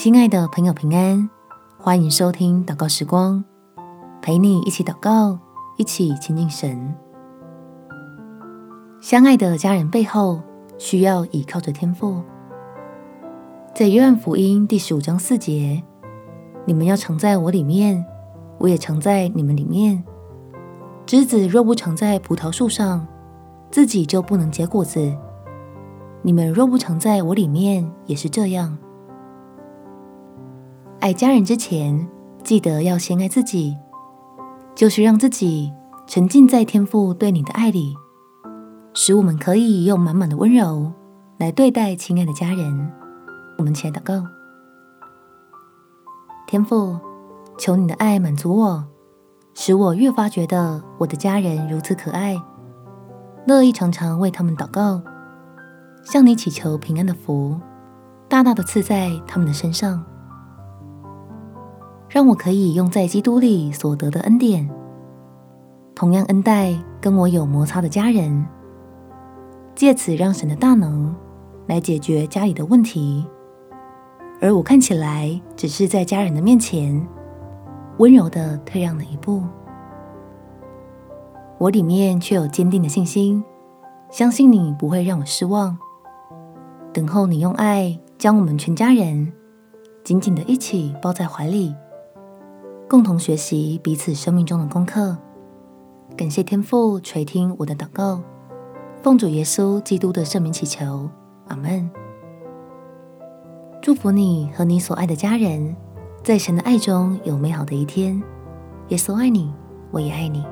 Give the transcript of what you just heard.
亲爱的朋友，平安，欢迎收听祷告时光，陪你一起祷告，一起亲近神。相爱的家人背后，需要倚靠着天父。在约翰福音第十五章四节，你们要常在我里面，我也常在你们里面。枝子若不常在葡萄树上，自己就不能结果子。你们若不常在我里面，也是这样。爱家人之前，记得要先爱自己，就是让自己沉浸在天父对你的爱里，使我们可以用满满的温柔来对待亲爱的家人。我们起来祷告，天父，求你的爱满足我，使我越发觉得我的家人如此可爱，乐意常常为他们祷告。向你祈求平安的福，大大的赐在他们的身上，让我可以用在基督里所得的恩典，同样恩待跟我有摩擦的家人，借此让神的大能来解决家里的问题，而我看起来只是在家人的面前温柔的退让了一步，我里面却有坚定的信心，相信你不会让我失望。等候你用爱将我们全家人紧紧的一起抱在怀里，共同学习彼此生命中的功课。感谢天父垂听我的祷告，奉主耶稣基督的圣名祈求，阿门。祝福你和你所爱的家人，在神的爱中有美好的一天。耶稣爱你，我也爱你。